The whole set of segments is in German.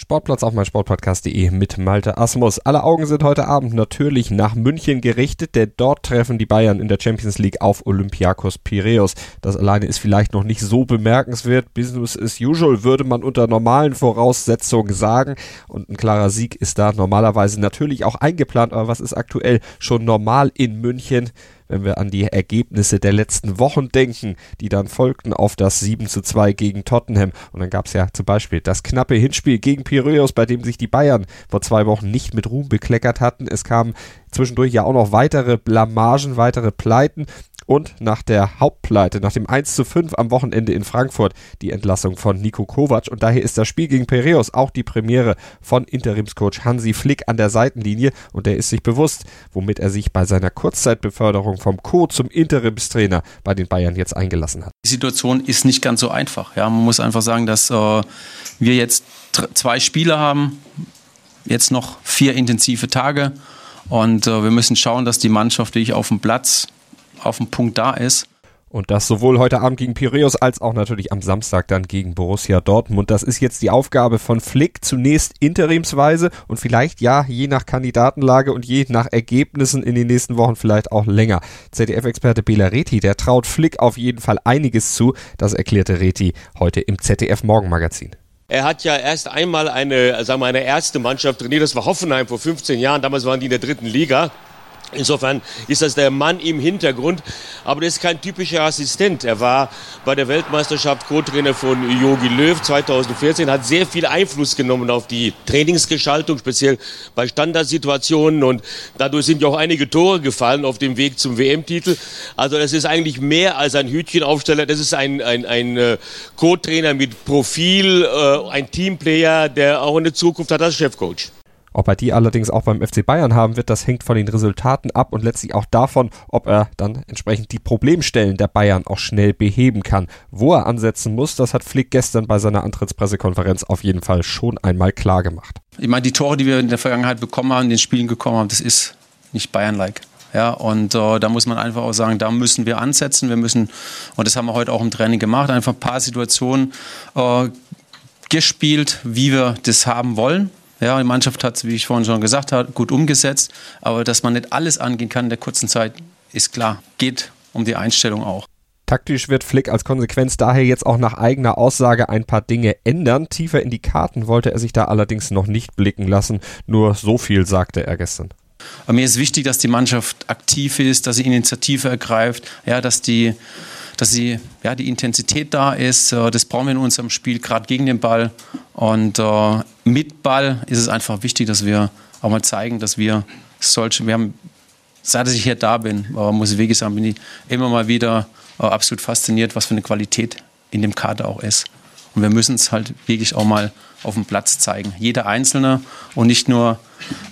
Sportplatz auf meinsportpodcast.de mit Malte Asmus. Alle Augen sind heute Abend natürlich nach München gerichtet, denn dort treffen die Bayern in der Champions League auf Olympiakos Piraeus. Das alleine ist vielleicht noch nicht so bemerkenswert. Business as usual würde man unter normalen Voraussetzungen sagen. Und ein klarer Sieg ist da normalerweise natürlich auch eingeplant. Aber was ist aktuell schon normal in München? Wenn wir an die Ergebnisse der letzten Wochen denken, die dann folgten auf das 7 zu 2 gegen Tottenham. Und dann gab es ja zum Beispiel das knappe Hinspiel gegen Piraeus, bei dem sich die Bayern vor zwei Wochen nicht mit Ruhm bekleckert hatten. Es kamen zwischendurch ja auch noch weitere Blamagen, weitere Pleiten und nach der Hauptpleite, nach dem 1 zu 5 am Wochenende in Frankfurt, die Entlassung von Nico Kovac. Und daher ist das Spiel gegen Piraeus auch die Premiere von Interimscoach Hansi Flick an der Seitenlinie. Und er ist sich bewusst, womit er sich bei seiner Kurzzeitbeförderung vom Co. zum Interimstrainer bei den Bayern jetzt eingelassen hat. Die Situation ist nicht ganz so einfach. Ja, man muss einfach sagen, dass äh, wir jetzt zwei Spiele haben, jetzt noch vier intensive Tage. Und äh, wir müssen schauen, dass die Mannschaft wirklich auf dem Platz auf dem Punkt da ist. Und das sowohl heute Abend gegen Piraeus als auch natürlich am Samstag dann gegen Borussia Dortmund. Das ist jetzt die Aufgabe von Flick, zunächst interimsweise und vielleicht ja, je nach Kandidatenlage und je nach Ergebnissen in den nächsten Wochen vielleicht auch länger. ZDF-Experte Bela Reti, der traut Flick auf jeden Fall einiges zu. Das erklärte Reti heute im ZDF Morgenmagazin. Er hat ja erst einmal eine, sagen wir, eine erste Mannschaft trainiert. Das war Hoffenheim vor 15 Jahren. Damals waren die in der dritten Liga. Insofern ist das der Mann im Hintergrund, aber das ist kein typischer Assistent. Er war bei der Weltmeisterschaft Co-Trainer von Jogi Löw 2014, hat sehr viel Einfluss genommen auf die Trainingsgestaltung, speziell bei Standardsituationen und dadurch sind ja auch einige Tore gefallen auf dem Weg zum WM-Titel. Also das ist eigentlich mehr als ein Hütchenaufsteller, das ist ein, ein, ein äh, Co-Trainer mit Profil, äh, ein Teamplayer, der auch eine Zukunft hat als Chefcoach. Ob er die allerdings auch beim FC Bayern haben wird, das hängt von den Resultaten ab und letztlich auch davon, ob er dann entsprechend die Problemstellen der Bayern auch schnell beheben kann. Wo er ansetzen muss, das hat Flick gestern bei seiner Antrittspressekonferenz auf jeden Fall schon einmal klar gemacht. Ich meine, die Tore, die wir in der Vergangenheit bekommen haben, in den Spielen gekommen haben, das ist nicht Bayern-like. Ja, und äh, da muss man einfach auch sagen, da müssen wir ansetzen. Wir müssen, und das haben wir heute auch im Training gemacht, einfach ein paar Situationen äh, gespielt, wie wir das haben wollen. Ja, die Mannschaft hat es, wie ich vorhin schon gesagt habe, gut umgesetzt. Aber dass man nicht alles angehen kann in der kurzen Zeit, ist klar. Geht um die Einstellung auch. Taktisch wird Flick als Konsequenz daher jetzt auch nach eigener Aussage ein paar Dinge ändern. Tiefer in die Karten wollte er sich da allerdings noch nicht blicken lassen. Nur so viel sagte er gestern. Aber mir ist wichtig, dass die Mannschaft aktiv ist, dass sie Initiative ergreift, ja, dass die dass sie, ja, die Intensität da ist. Äh, das brauchen wir in unserem Spiel, gerade gegen den Ball. Und äh, mit Ball ist es einfach wichtig, dass wir auch mal zeigen, dass wir solche, wir haben, seit ich hier da bin, äh, muss ich wirklich sagen, bin ich immer mal wieder äh, absolut fasziniert, was für eine Qualität in dem Kader auch ist. Und wir müssen es halt wirklich auch mal auf dem Platz zeigen. Jeder Einzelne und nicht nur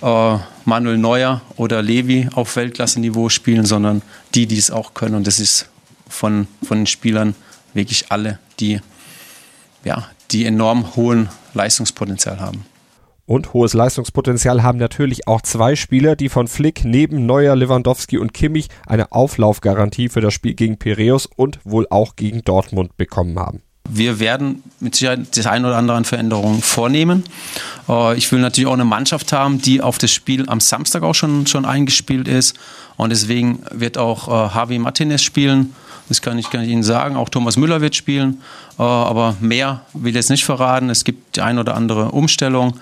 äh, Manuel Neuer oder Levi auf Weltklasse-Niveau spielen, sondern die, die es auch können. Und das ist von, von den Spielern wirklich alle, die, ja, die enorm hohen Leistungspotenzial haben. Und hohes Leistungspotenzial haben natürlich auch zwei Spieler, die von Flick neben Neuer, Lewandowski und Kimmich eine Auflaufgarantie für das Spiel gegen Piräus und wohl auch gegen Dortmund bekommen haben. Wir werden mit Sicherheit das eine oder andere an Veränderungen vornehmen. Äh, ich will natürlich auch eine Mannschaft haben, die auf das Spiel am Samstag auch schon, schon eingespielt ist. Und deswegen wird auch äh, Javi Martinez spielen. Das kann ich, kann ich Ihnen sagen. Auch Thomas Müller wird spielen. Äh, aber mehr will ich jetzt nicht verraten. Es gibt die eine oder andere Umstellung.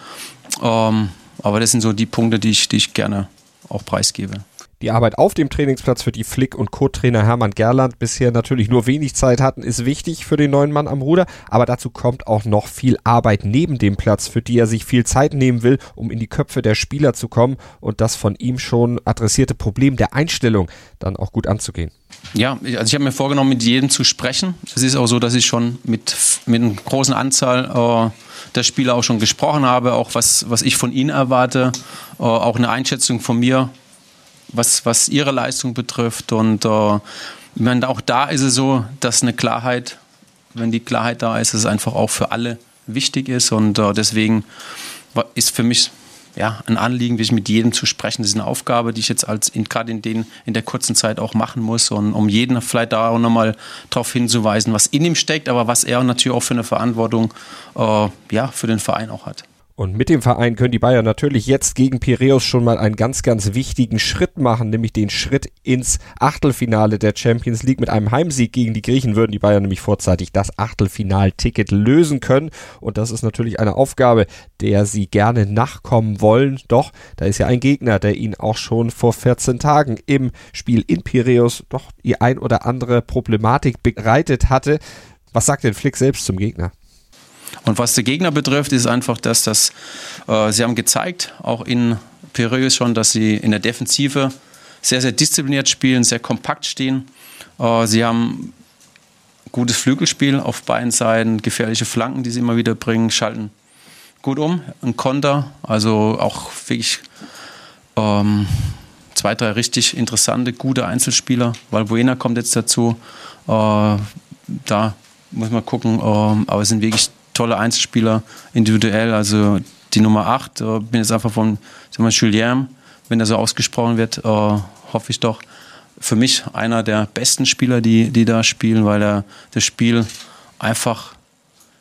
Ähm, aber das sind so die Punkte, die ich, die ich gerne auch preisgebe. Die Arbeit auf dem Trainingsplatz für die Flick- und Co-Trainer Hermann Gerland bisher natürlich nur wenig Zeit hatten, ist wichtig für den neuen Mann am Ruder, aber dazu kommt auch noch viel Arbeit neben dem Platz, für die er sich viel Zeit nehmen will, um in die Köpfe der Spieler zu kommen und das von ihm schon adressierte Problem der Einstellung dann auch gut anzugehen. Ja, also ich habe mir vorgenommen, mit jedem zu sprechen. Es ist auch so, dass ich schon mit, mit einer großen Anzahl äh, der Spieler auch schon gesprochen habe, auch was, was ich von ihnen erwarte, äh, auch eine Einschätzung von mir, was, was ihre Leistung betrifft. Und äh, meine, auch da ist es so, dass eine Klarheit, wenn die Klarheit da ist, es einfach auch für alle wichtig ist. Und äh, deswegen ist für mich ja, ein Anliegen, wirklich mit jedem zu sprechen. Das ist eine Aufgabe, die ich jetzt als gerade in, den, in der kurzen Zeit auch machen muss. Und um jeden vielleicht da auch nochmal darauf hinzuweisen, was in ihm steckt, aber was er natürlich auch für eine Verantwortung äh, ja, für den Verein auch hat. Und mit dem Verein können die Bayern natürlich jetzt gegen Piräus schon mal einen ganz, ganz wichtigen Schritt machen, nämlich den Schritt ins Achtelfinale der Champions League. Mit einem Heimsieg gegen die Griechen würden die Bayern nämlich vorzeitig das Achtelfinalticket lösen können. Und das ist natürlich eine Aufgabe, der sie gerne nachkommen wollen. Doch da ist ja ein Gegner, der ihnen auch schon vor 14 Tagen im Spiel in Piräus doch die ein oder andere Problematik bereitet hatte. Was sagt denn Flick selbst zum Gegner? Und was der Gegner betrifft, ist einfach das, dass äh, sie haben gezeigt, auch in Piraeus schon, dass sie in der Defensive sehr, sehr diszipliniert spielen, sehr kompakt stehen. Äh, sie haben gutes Flügelspiel auf beiden Seiten, gefährliche Flanken, die sie immer wieder bringen, schalten gut um, ein Konter, also auch wirklich ähm, zwei, drei richtig interessante, gute Einzelspieler. Valbuena kommt jetzt dazu. Äh, da muss man gucken, ähm, aber es sind wirklich tolle Einzelspieler individuell. Also die Nummer 8, äh, bin jetzt einfach von Julien, wenn er so ausgesprochen wird, äh, hoffe ich doch. Für mich einer der besten Spieler, die, die da spielen, weil er das Spiel einfach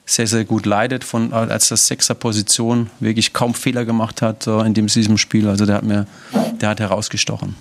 sehr, sehr gut leidet, von, als das Sechser-Position wirklich kaum Fehler gemacht hat äh, in diesem Spiel. Also der hat mir, der hat herausgestochen.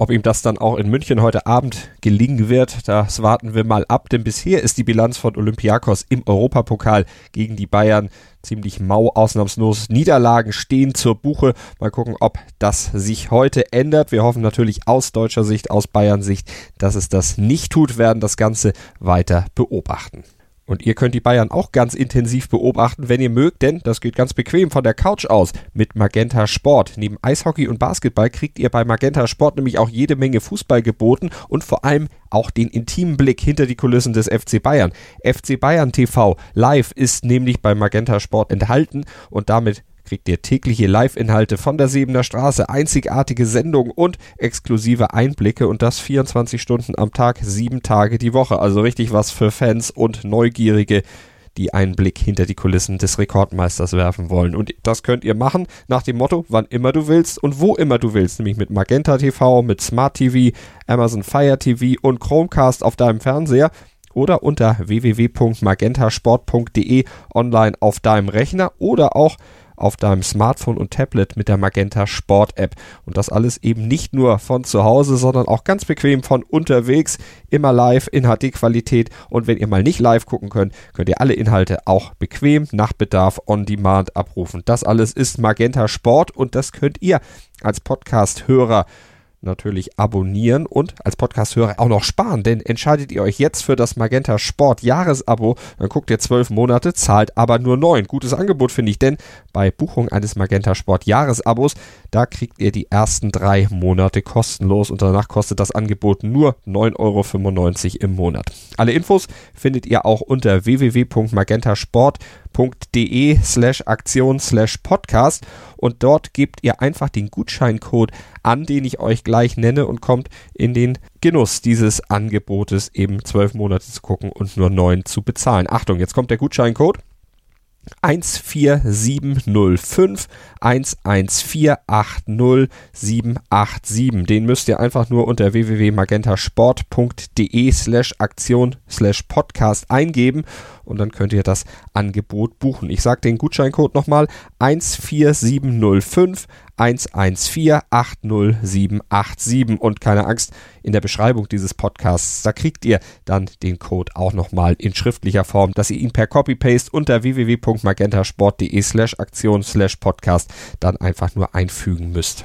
Ob ihm das dann auch in München heute Abend gelingen wird, das warten wir mal ab, denn bisher ist die Bilanz von Olympiakos im Europapokal gegen die Bayern ziemlich mau, ausnahmslos. Niederlagen stehen zur Buche. Mal gucken, ob das sich heute ändert. Wir hoffen natürlich aus deutscher Sicht, aus Bayern Sicht, dass es das nicht tut, werden das Ganze weiter beobachten. Und ihr könnt die Bayern auch ganz intensiv beobachten, wenn ihr mögt, denn das geht ganz bequem von der Couch aus mit Magenta Sport. Neben Eishockey und Basketball kriegt ihr bei Magenta Sport nämlich auch jede Menge Fußball geboten und vor allem auch den intimen Blick hinter die Kulissen des FC Bayern. FC Bayern TV live ist nämlich bei Magenta Sport enthalten und damit kriegt ihr tägliche Live-Inhalte von der Sebener Straße, einzigartige Sendungen und exklusive Einblicke und das 24 Stunden am Tag, sieben Tage die Woche. Also richtig was für Fans und Neugierige, die einen Blick hinter die Kulissen des Rekordmeisters werfen wollen. Und das könnt ihr machen nach dem Motto, wann immer du willst und wo immer du willst, nämlich mit Magenta TV, mit Smart TV, Amazon Fire TV und Chromecast auf deinem Fernseher oder unter www.magentasport.de online auf deinem Rechner oder auch auf deinem Smartphone und Tablet mit der Magenta Sport App. Und das alles eben nicht nur von zu Hause, sondern auch ganz bequem von unterwegs, immer live in HD-Qualität. Und wenn ihr mal nicht live gucken könnt, könnt ihr alle Inhalte auch bequem nach Bedarf on demand abrufen. Das alles ist Magenta Sport und das könnt ihr als Podcast-Hörer natürlich abonnieren und als Podcast-Hörer auch noch sparen, denn entscheidet ihr euch jetzt für das Magenta Sport Jahresabo, dann guckt ihr zwölf Monate, zahlt aber nur neun. Gutes Angebot finde ich, denn bei Buchung eines Magenta Sport Jahresabos, da kriegt ihr die ersten drei Monate kostenlos und danach kostet das Angebot nur 9,95 Euro im Monat. Alle Infos findet ihr auch unter www.magentasport.de slash Aktion slash Podcast und dort gebt ihr einfach den Gutscheincode an, den ich euch gleich nenne und kommt in den Genuss dieses Angebotes eben zwölf Monate zu gucken und nur neun zu bezahlen. Achtung, jetzt kommt der Gutscheincode 14705 11480787. Den müsst ihr einfach nur unter www.magentasport.de slash Aktion slash Podcast eingeben und dann könnt ihr das Angebot buchen. Ich sage den Gutscheincode nochmal 14705 1148087 und keine Angst, in der Beschreibung dieses Podcasts, da kriegt ihr dann den Code auch nochmal in schriftlicher Form, dass ihr ihn per Copy-Paste unter www.magentasport.de slash Aktion slash Podcast dann einfach nur einfügen müsst.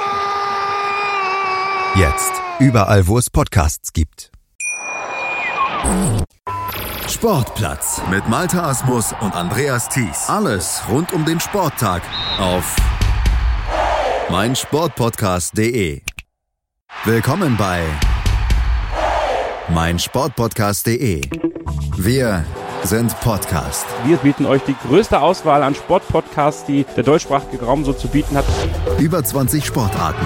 Jetzt überall, wo es Podcasts gibt. Sportplatz mit Malta Asmus und Andreas Thies. Alles rund um den Sporttag auf meinsportpodcast.de. Willkommen bei meinsportpodcast.de. Wir sind Podcast. Wir bieten euch die größte Auswahl an Sportpodcasts, die der deutschsprachige Raum so zu bieten hat. Über 20 Sportarten,